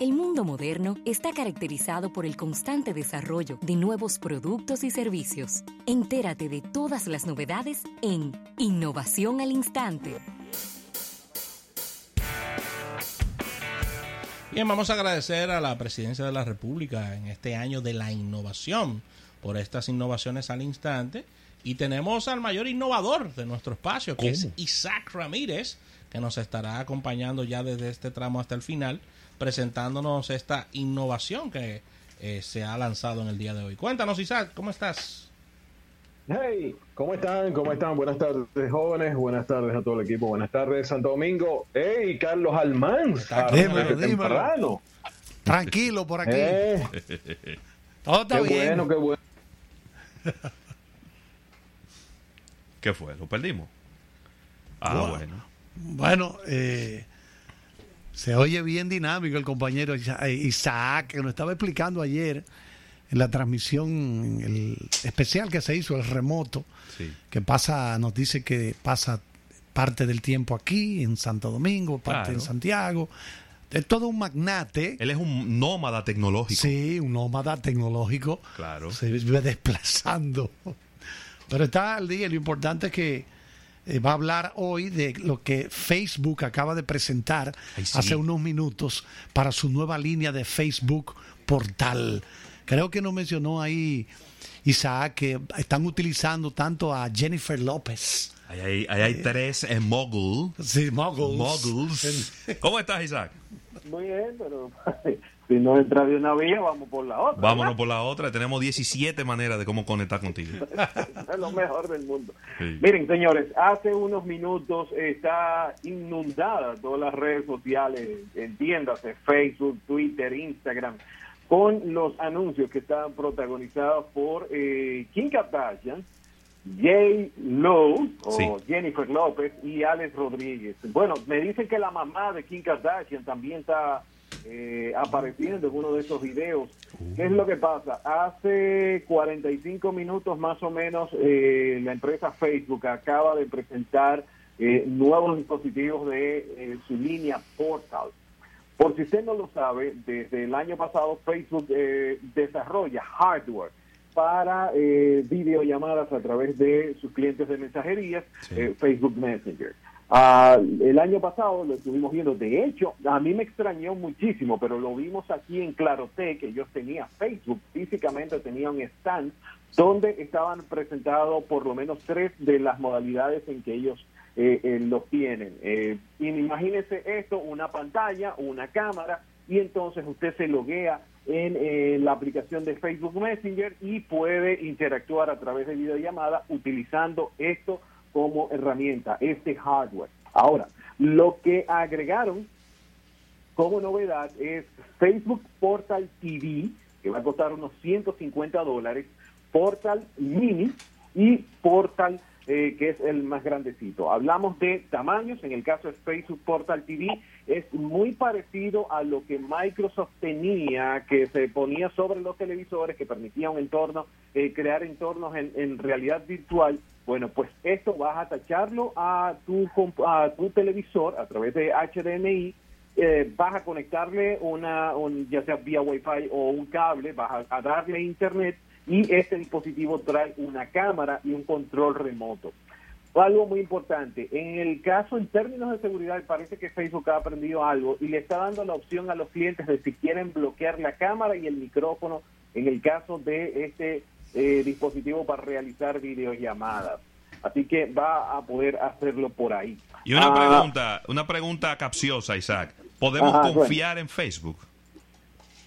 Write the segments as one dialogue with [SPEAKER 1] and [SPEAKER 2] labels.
[SPEAKER 1] El mundo moderno está caracterizado por el constante desarrollo de nuevos productos y servicios. Entérate de todas las novedades en Innovación al Instante.
[SPEAKER 2] Bien, vamos a agradecer a la Presidencia de la República en este año de la innovación por estas innovaciones al instante. Y tenemos al mayor innovador de nuestro espacio, que es Isaac Ramírez, que nos estará acompañando ya desde este tramo hasta el final presentándonos esta innovación que eh, se ha lanzado en el día de hoy. Cuéntanos, Isaac, ¿cómo estás?
[SPEAKER 3] Hey, ¿cómo están? ¿Cómo están? Buenas tardes, jóvenes. Buenas tardes a todo el equipo. Buenas tardes, Santo Domingo. Hey, Carlos Almán.
[SPEAKER 4] Dímelo, Tranquilo por aquí. Eh.
[SPEAKER 3] Todo está qué bueno, qué bueno.
[SPEAKER 5] ¿Qué fue? ¿Lo perdimos? Ah, bueno.
[SPEAKER 4] Bueno, eh, se oye bien dinámico el compañero Isaac, que nos estaba explicando ayer en la transmisión el especial que se hizo, el remoto, que pasa, nos dice que pasa parte del tiempo aquí, en Santo Domingo, parte en Santiago. Es todo un magnate.
[SPEAKER 5] Él es un nómada tecnológico.
[SPEAKER 4] Sí, un nómada tecnológico.
[SPEAKER 5] Claro.
[SPEAKER 4] Se vive desplazando. Pero está al día. Lo importante es que eh, va a hablar hoy de lo que Facebook acaba de presentar hace unos minutos para su nueva línea de Facebook Portal. Creo que nos mencionó ahí Isaac que están utilizando tanto a Jennifer López.
[SPEAKER 5] Ahí hay, eh, tres en Mogul.
[SPEAKER 4] Sí,
[SPEAKER 5] Moguls. ¿Cómo estás, Isaac?
[SPEAKER 3] Muy bien, pero si no entra de una vía, vamos por la otra.
[SPEAKER 5] Vámonos por la otra. Tenemos 17 maneras de cómo conectar contigo.
[SPEAKER 3] es lo mejor del mundo. Miren, señores, hace unos minutos está inundada todas las redes sociales, entiéndase, Facebook, Twitter, Instagram, con los anuncios que están protagonizados por eh, Kim Kardashian, Jay Lowe o Jennifer López y Alex Rodríguez. Bueno, me dicen que la mamá de Kim Kardashian también está eh, apareciendo en uno de esos videos. ¿Qué es lo que pasa? Hace 45 minutos más o menos eh, la empresa Facebook acaba de presentar eh, nuevos dispositivos de su línea Portal. Por si usted no lo sabe, desde el año pasado Facebook desarrolla hardware para videollamadas a través de sus clientes de mensajerías, Facebook Messenger. Ah, el año pasado lo estuvimos viendo. De hecho, a mí me extrañó muchísimo, pero lo vimos aquí en Clarotec. Ellos tenían Facebook, físicamente tenían un stand donde estaban presentados por lo menos tres de las modalidades en que ellos eh, eh los tienen. Eh, imagínese esto, una pantalla, una cámara, y entonces usted se loguea en eh, la aplicación de Facebook Messenger y puede interactuar a través de videollamada utilizando esto como herramienta, este hardware. Ahora, lo que agregaron como novedad es Facebook Portal TV, que va a costar unos 150 dólares, Portal Mini y Portal eh, que es el más grandecito. Hablamos de tamaños, en el caso de Facebook Portal TV, es muy parecido a lo que Microsoft tenía, que se ponía sobre los televisores, que permitía un entorno, eh, crear entornos en realidad virtual bueno, pues esto vas a tacharlo a tu, a tu televisor a través de HDMI, eh, vas a conectarle una, ya sea vía Wi-Fi o un cable, vas a, darle internet y este dispositivo trae una cámara y un control remoto. Algo muy importante, en el caso, en términos de seguridad, parece que Facebook ha aprendido algo y le está dando la opción a los clientes de si quieren bloquear la cámara y el micrófono en el caso de este eh, dispositivo para realizar videollamadas. Así que va a poder hacerlo por ahí.
[SPEAKER 5] Y una ah, pregunta, una pregunta capciosa, Isaac. ¿Podemos confiar en Facebook?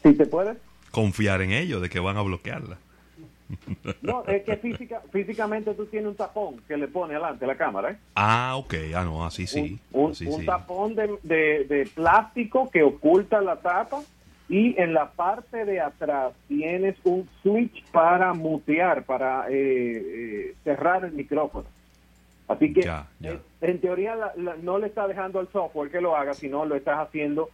[SPEAKER 3] ¿Sí te puedes?
[SPEAKER 5] Confiar en ellos de que van a bloquearla.
[SPEAKER 3] No, es que física, físicamente tú tienes un tapón que le pone adelante la cámara. ¿eh?
[SPEAKER 5] Ah, ok. Ah, no, así sí.
[SPEAKER 3] Un, tapón de, de, plástico que oculta la tapa y en la parte de atrás tienes un switch para mutear, para eh, eh, cerrar el micrófono. Así que eh, en teoría no le está dejando al software que lo haga, sino lo estás haciendo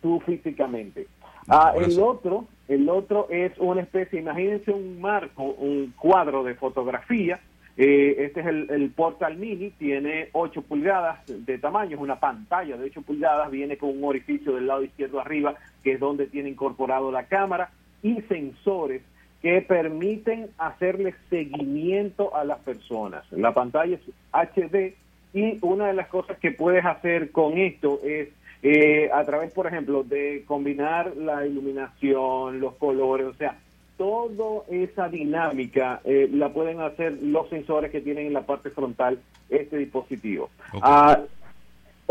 [SPEAKER 3] tú físicamente. Ah, el otro, el otro es una especie, imagínense un marco, un cuadro de fotografía Eh, este es el, Portal Mini, tiene 8 pulgadas de tamaño, es una pantalla de 8 pulgadas, viene con un orificio del lado izquierdo arriba, que es donde tiene incorporado la cámara, y sensores que permiten hacerle seguimiento a las personas. La pantalla es HD y una de las cosas que puedes hacer con esto es eh, a través, por ejemplo, de combinar la iluminación, los colores, o sea, toda esa dinámica eh, la pueden hacer los sensores que tienen en la parte frontal este dispositivo. Ah,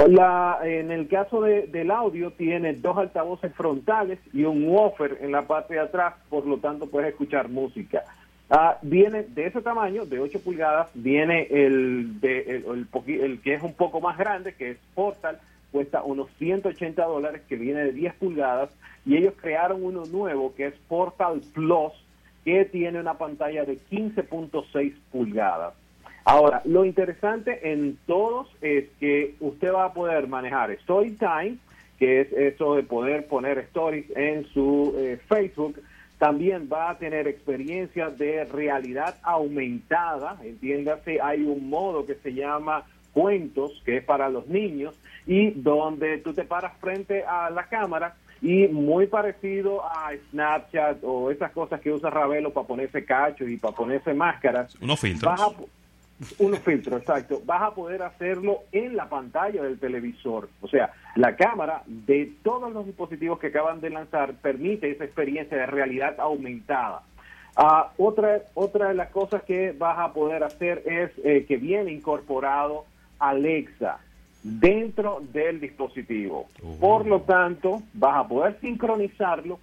[SPEAKER 3] la, en el caso de, del audio tiene dos altavoces frontales y un woofer en la parte de atrás, por lo tanto puedes escuchar música. Ah, viene de ese tamaño, de 8 pulgadas, viene el, de, el, el, que es un poco más grande, que es Portal, cuesta unos 180 dólares, que viene de 10 pulgadas, y ellos crearon uno nuevo que es Portal Plus, que tiene una pantalla de 15.6 pulgadas. Ahora, lo interesante en todos es que usted va a poder manejar Storytime, que es eso de poder poner stories en su eh, Facebook, también va a tener experiencia de realidad aumentada, entiéndase, hay un modo que se llama cuentos, que es para los niños, y donde tú te paras frente a la cámara y muy parecido a Snapchat o esas cosas que usa Ravelo para ponerse cachos y para ponerse máscaras.
[SPEAKER 5] Unos filtros.
[SPEAKER 3] unos filtros, exacto. Vas a poder hacerlo en la pantalla del televisor. O sea, la cámara de todos los dispositivos que acaban de lanzar permite esa experiencia de realidad aumentada. Ah, otra, otra de las cosas que vas a poder hacer es eh, que viene incorporado Alexa dentro del dispositivo. Por lo tanto, vas a poder sincronizarlo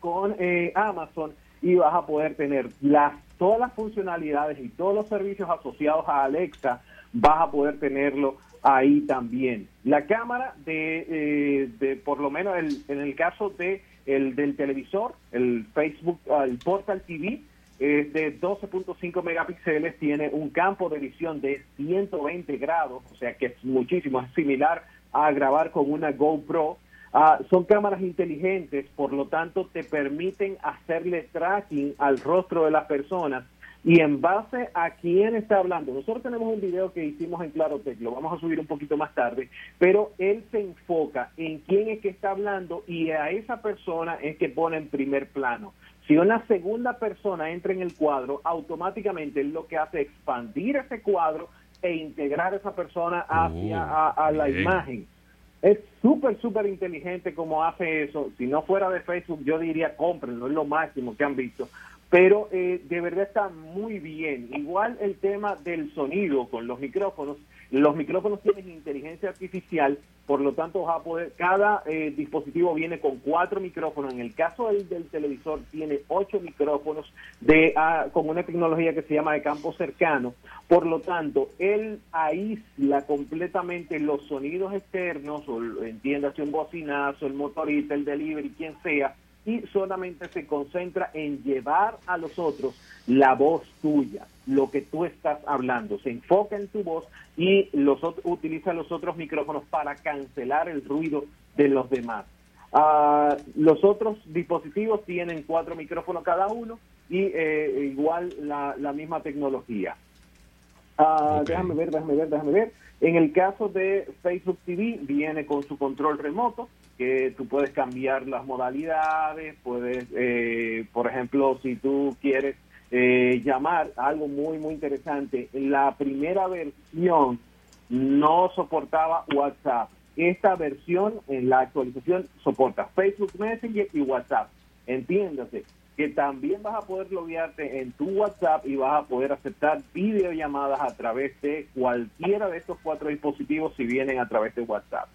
[SPEAKER 3] con eh, Amazon y vas a poder tener las todas las funcionalidades y todos los servicios asociados a Alexa, vas a poder tenerlo ahí también. La cámara de, eh, de por lo menos en el caso de el del televisor, el Facebook, el Portal TV, es de 12.5 megapíxeles, tiene un campo de visión de 120 grados, o sea que es muchísimo, es similar a grabar con una GoPro. Ah, son cámaras inteligentes, por lo tanto te permiten hacerle tracking al rostro de las personas y en base a quién está hablando. Nosotros tenemos un video que hicimos en Clarotec, lo vamos a subir un poquito más tarde, pero él se enfoca en quién es que está hablando y a esa persona es que pone en primer plano. Si una segunda persona entra en el cuadro, automáticamente lo que hace es expandir ese cuadro e integrar a esa persona hacia oh, a, la imagen. Es súper, súper inteligente como hace eso. Si no fuera de Facebook, yo diría cómprenlo, es lo máximo que han visto pero eh, de verdad está muy bien. Igual el tema del sonido con los micrófonos. Los micrófonos tienen inteligencia artificial, por lo tanto a poder, cada eh, dispositivo viene con cuatro micrófonos. En el caso del, del televisor tiene ocho micrófonos de ah, con una tecnología que se llama de campo cercano. Por lo tanto, él aísla completamente los sonidos externos, o entiéndase un bocinazo, el motorista, el delivery, quien sea, y solamente se concentra en llevar a los otros la voz tuya, lo que tú estás hablando. Se enfoca en tu voz y los utiliza los otros micrófonos para cancelar el ruido de los demás. Ah, los otros dispositivos tienen cuatro micrófonos cada uno y eh, igual la, la, misma tecnología. Ah, déjame ver, déjame ver, déjame ver. En el caso de Facebook TV viene con su control remoto que tú puedes cambiar las modalidades, puedes, eh, por ejemplo, si tú quieres eh, llamar algo muy, muy interesante, la primera versión no soportaba WhatsApp. Esta versión, en la actualización, soporta Facebook Messenger y WhatsApp. Entiéndase que también vas a poder loguearte en tu WhatsApp y vas a poder aceptar videollamadas a través de cualquiera de estos cuatro dispositivos si vienen a través de WhatsApp.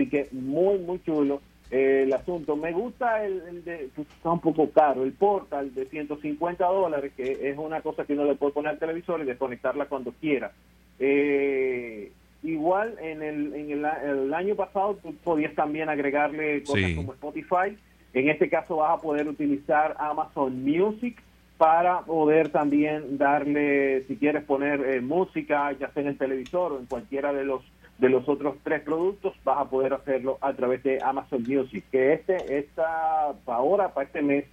[SPEAKER 3] Así que muy, muy chulo eh, el asunto. Me gusta el, de, pues, está un poco caro, el portal de 150 dólares, que es una cosa que uno le puede poner al televisor y desconectarla cuando quiera. Eh, igual en, el, en el, año pasado tú podías también agregarle cosas como Spotify. En este caso vas a poder utilizar Amazon Music para poder también darle, si quieres poner eh, música, ya sea en el televisor o en cualquiera de los de los otros tres productos, vas a poder hacerlo a través de Amazon Music, que este, esta, ahora, para este mes,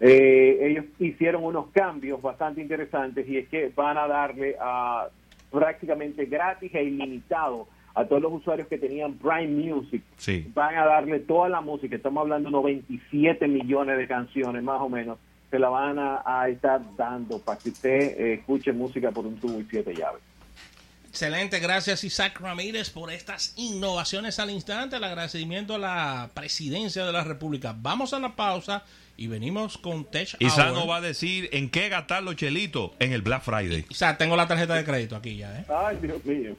[SPEAKER 3] eh, ellos hicieron unos cambios bastante interesantes y es que van a darle a prácticamente gratis e ilimitado a todos los usuarios que tenían Prime Music. Van a darle toda la música, estamos hablando de 97 millones de canciones más o menos, se la van a, estar dando para que usted eh, escuche música por un tubo y siete llaves.
[SPEAKER 2] Excelente, gracias Isaac Ramírez por estas innovaciones al instante. El agradecimiento a la presidencia de la República. Vamos a la pausa y venimos con Tech
[SPEAKER 5] Isaac nos va a decir en qué gastar los chelitos en el Black Friday.
[SPEAKER 2] Isaac, tengo la tarjeta de crédito aquí ya. ¿eh?
[SPEAKER 3] Ay, Dios mío.